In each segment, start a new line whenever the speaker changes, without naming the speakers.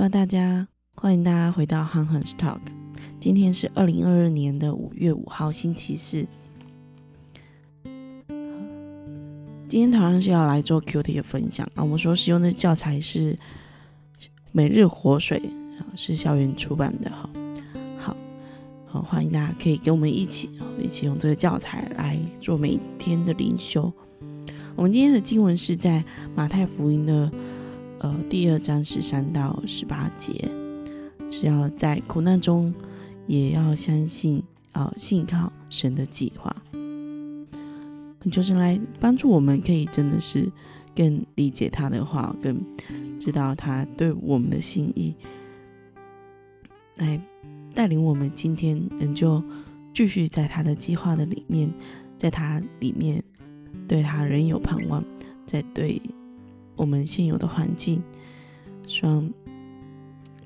Hello，大家，欢迎大家回到 Han Han Talk。今天是二零二二年的五月五号，星期四。今天同样是要来做 Q T 的分享啊。我们所使用的教材是《每日活水》，是校园出版的哈。好，好，欢迎大家可以跟我们一起，一起用这个教材来做每天的灵修。我们今天的经文是在马太福音的。呃，第二章十三到十八节，只要在苦难中，也要相信啊，信靠神的计划。求神来帮助我们，可以真的是更理解他的话，更知道他对我们的心意，来带领我们今天仍旧继续在他的计划的里面，在他里面对他仍有盼望，在对。我们现有的环境，希望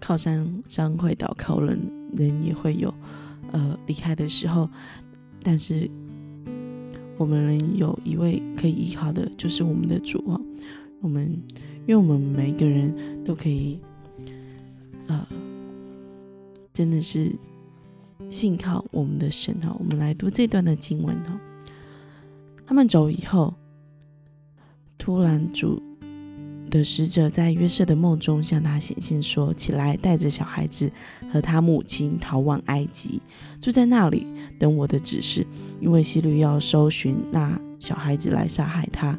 靠山山会倒，靠人人也会有呃离开的时候。但是我们能有一位可以依靠的，就是我们的主啊。我们，因为我们每一个人都可以，呃，真的是信靠我们的神哈。我们来读这段的经文哈。他们走以后，突然主。的使者在约瑟的梦中向他显现，说：“起来，带着小孩子和他母亲逃往埃及，住在那里，等我的指示。因为希律要搜寻那小孩子来杀害他。”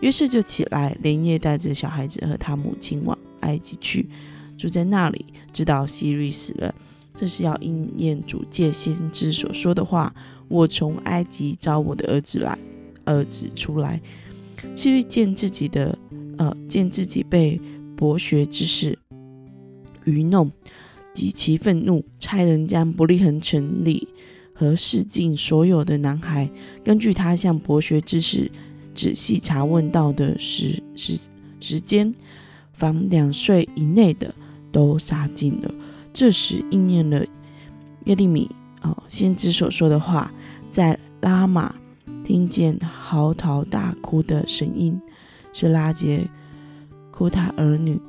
约瑟就起来，连夜带着小孩子和他母亲往埃及去，住在那里，直到希律死了。这是要应验主借先知所说的话：“我从埃及招我的儿子来，儿子出来。”希律见自己的。呃，见自己被博学之士愚弄，极其愤怒，差人将伯利恒城里和市境所有的男孩，根据他向博学之士仔细查问到的时时时间，凡两岁以内的都杀尽了。这时应验了耶利米啊先知所说的话，在拉玛听见嚎啕大哭的声音。是拉杰哭他儿女，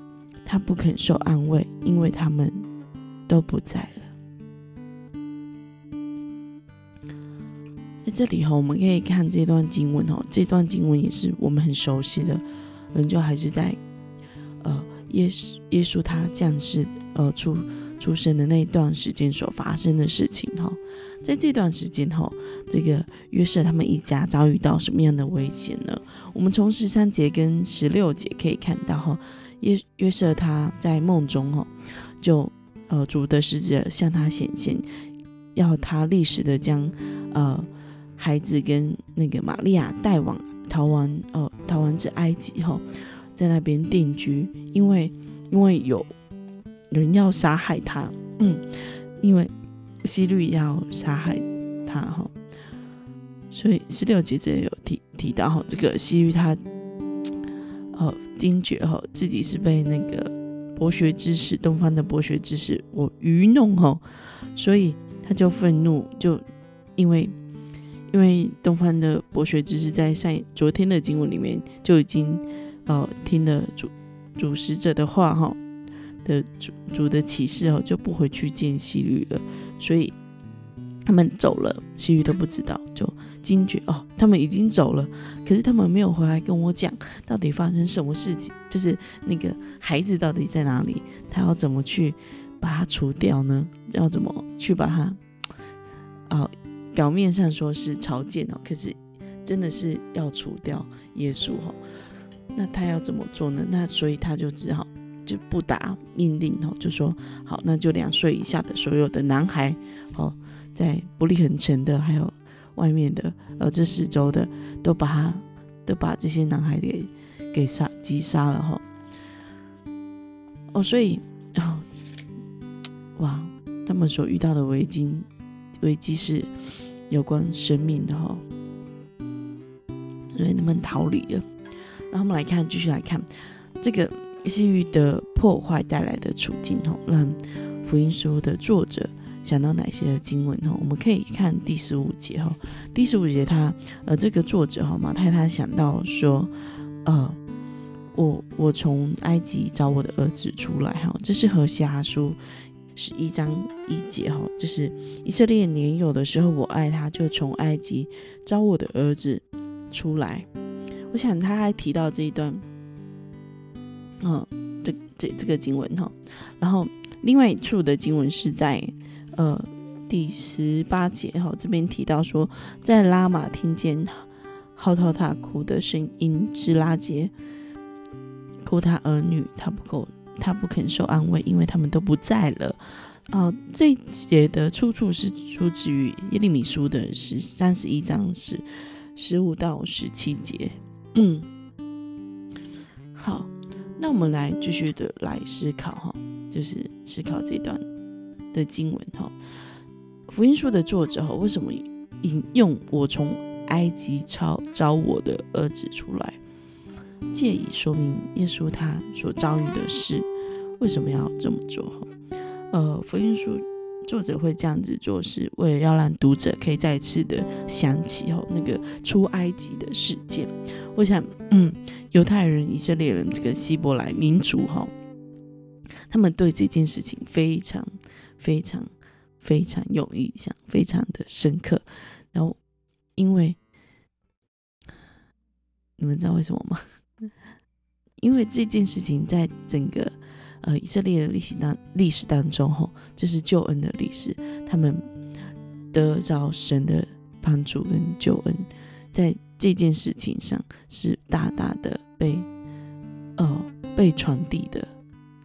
他不肯受安慰，因为他们都不在了。在这里哈，我们可以看这段经文哦，这段经文也是我们很熟悉的，仍旧还是在呃耶稣耶稣他降世呃出。出生的那一段时间所发生的事情哈，在这段时间哈，这个约瑟他们一家遭遇到什么样的危险呢？我们从十三节跟十六节可以看到哈，约约瑟他在梦中哈，就呃主的使者向他显现，要他立时的将呃孩子跟那个玛利亚带往逃亡呃逃亡至埃及哈，在那边定居，因为因为有。人要杀害他，嗯，因为希律要杀害他哈，所以十六节这里有提提到哈，这个希律他，呃，惊觉哈自己是被那个博学之士东方的博学之士我愚弄哈，所以他就愤怒，就因为因为东方的博学知识在上昨天的经文里面就已经呃听了主主使者的话哈。的主主的启示哦，就不回去见西律了，所以他们走了，西律都不知道，就惊觉哦，他们已经走了，可是他们没有回来跟我讲到底发生什么事情，就是那个孩子到底在哪里，他要怎么去把它除掉呢？要怎么去把它？哦，表面上说是朝见哦，可是真的是要除掉耶稣哈，那他要怎么做呢？那所以他就只好。就不打命令哦，就说好，那就两岁以下的所有的男孩，哦，在伯利恒城的，还有外面的，呃，这四周的，都把他，都把这些男孩给给杀击杀了哈。哦，所以，哦哇，他们所遇到的危机，危机是有关生命的哈，所以他们逃离了。然后我们来看，继续来看这个。西域的破坏带来的处境吼，让福音书的作者想到哪些的经文吼？我们可以看第十五节吼，第十五节他呃这个作者哈马太他想到说，呃我我从埃及找我的儿子出来哈，这是何西阿书十一章一节哈，就是以色列年幼的时候，我爱他，就从埃及招我的儿子出来。我想他还提到这一段，嗯，这这这个经文哈，然后另外一处的经文是在呃第十八节哈，这边提到说，在拉玛听见嚎啕大哭的声音，是拉杰。哭他儿女，他不够，他不肯受安慰，因为他们都不在了。啊，这节的出处是出自于耶利米书的十三十一章十十五到十七节。嗯，好，那我们来继续的来思考哈，就是思考这段的经文哈。福音书的作者哈，为什么引用我从埃及招招我的儿子出来？借以说明耶稣他所遭遇的事，为什么要这么做？哈，呃，福音书作者会这样子做，是为了要让读者可以再次的想起哦那个出埃及的事件。我想，嗯，犹太人、以色列人这个希伯来民族哈，他们对这件事情非常、非常、非常有印象，非常的深刻。然后，因为你们知道为什么吗？因为这件事情在整个呃以色列的历史当历史当中，吼，就是救恩的历史，他们得着神的帮助跟救恩，在这件事情上是大大的被呃被传递的，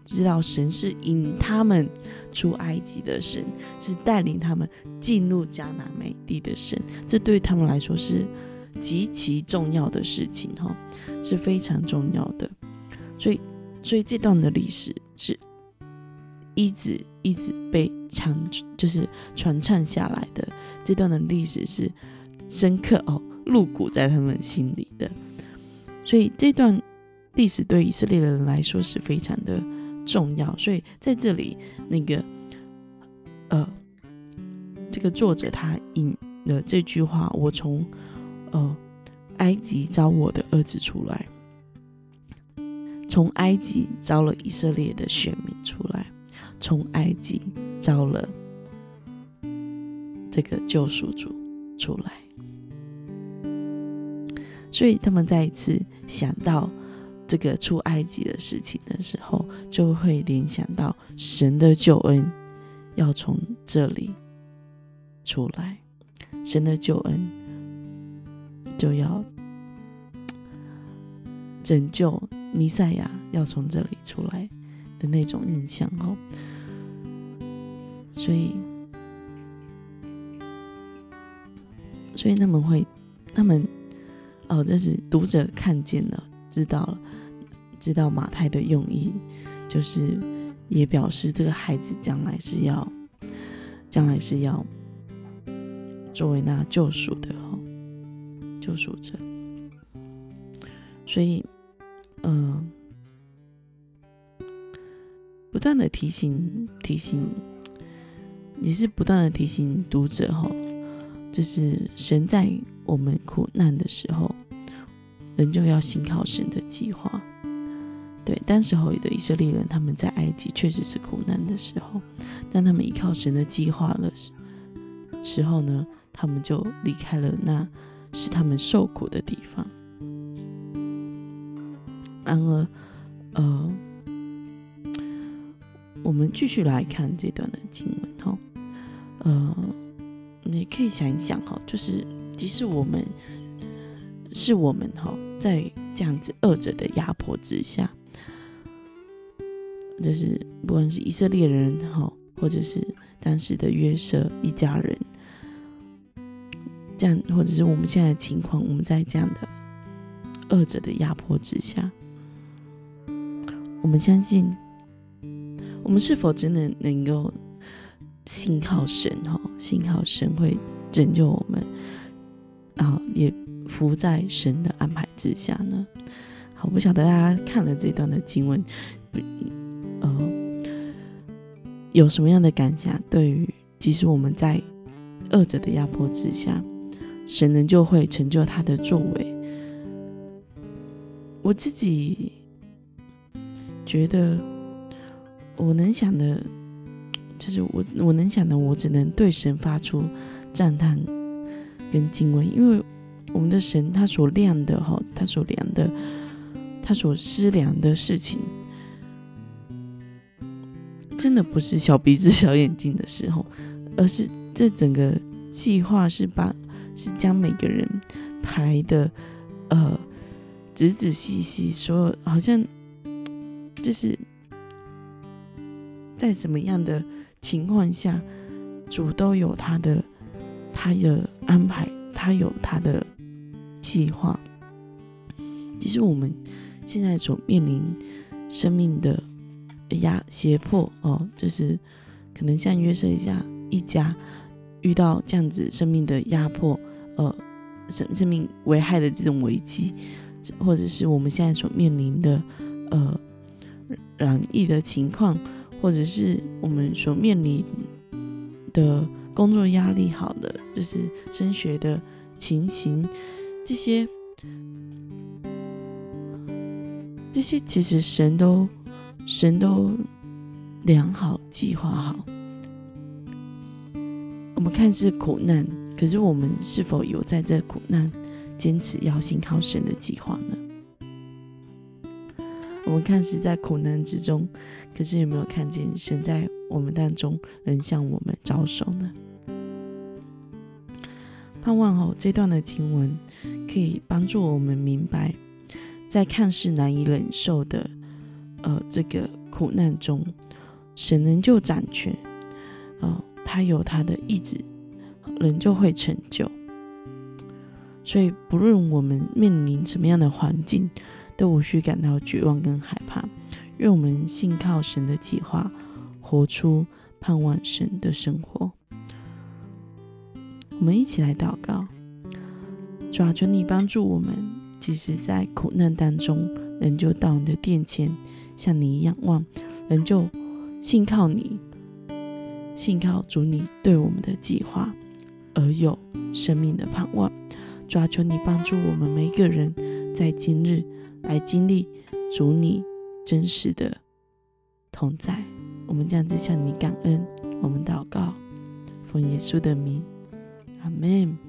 知道神是引他们出埃及的神，是带领他们进入迦南美地的神，这对他们来说是极其重要的事情，哈，是非常重要的。所以，所以这段的历史是一直一直被传，就是传唱下来的。这段的历史是深刻哦，入骨在他们心里的。所以，这段历史对以色列人来说是非常的重要。所以，在这里，那个呃，这个作者他引了这句话：“我从呃埃及招我的儿子出来。”从埃及招了以色列的选民出来，从埃及招了这个救赎主出来，所以他们再一次想到这个出埃及的事情的时候，就会联想到神的救恩要从这里出来，神的救恩就要。拯救弥赛亚要从这里出来的那种印象哦，所以，所以他们会，他们哦，这是读者看见了，知道了，知道马太的用意，就是也表示这个孩子将来是要，将来是要作为那救赎的哈，救赎者，所以。嗯，不断的提醒提醒，也是不断的提醒读者哈，就是神在我们苦难的时候，人就要信靠神的计划。对，当时候的以色列人他们在埃及确实是苦难的时候，但他们依靠神的计划的时时候呢，他们就离开了那是他们受苦的地方。然而，呃，我们继续来看这段的经文哈，呃，你可以想一想哈，就是即使我们是我们哈，在这样子二者的压迫之下，就是不管是以色列人哈，或者是当时的约瑟一家人，这样，或者是我们现在的情况，我们在这样的二者的压迫之下。我们相信，我们是否真的能够信靠神？哈，信靠神会拯救我们，然后也服在神的安排之下呢？好，不晓得大家看了这段的经文，呃，有什么样的感想？对于即使我们在恶者的压迫之下，神仍旧会成就他的作为。我自己。觉得我能想的，就是我我能想的，我只能对神发出赞叹跟敬畏，因为我们的神他所量的哈，他所量的，他所思量的事情，真的不是小鼻子小眼睛的时候，而是这整个计划是把是将每个人排的呃仔仔细细，所有好像。就是在什么样的情况下，主都有他的他的安排，他有他的计划。其实我们现在所面临生命的压胁迫哦，就是可能像约瑟一下一家遇到这样子生命的压迫，呃，生生命危害的这种危机，或者是我们现在所面临的呃。染疫的情况，或者是我们所面临的工作压力，好的，就是升学的情形，这些，这些其实神都神都良好计划好。我们看似苦难，可是我们是否有在这苦难坚持要信靠神的计划呢？我们看似在苦难之中，可是有没有看见神在我们当中能向我们招手呢？盼望哦，这段的经文可以帮助我们明白，在看似难以忍受的呃这个苦难中，神仍旧掌权，啊，他有他的意志，仍旧会成就。所以，不论我们面临什么样的环境，都无需感到绝望跟害怕，愿我们信靠神的计划，活出盼望神的生活。我们一起来祷告，主啊，求你帮助我们，即使在苦难当中，仍旧到你的殿前，向你仰望，仍旧信靠你，信靠主你对我们的计划，而有生命的盼望。主啊，求你帮助我们每一个人，在今日。来经历主你真实的同在，我们这样子向你感恩，我们祷告，奉耶稣的名，阿门。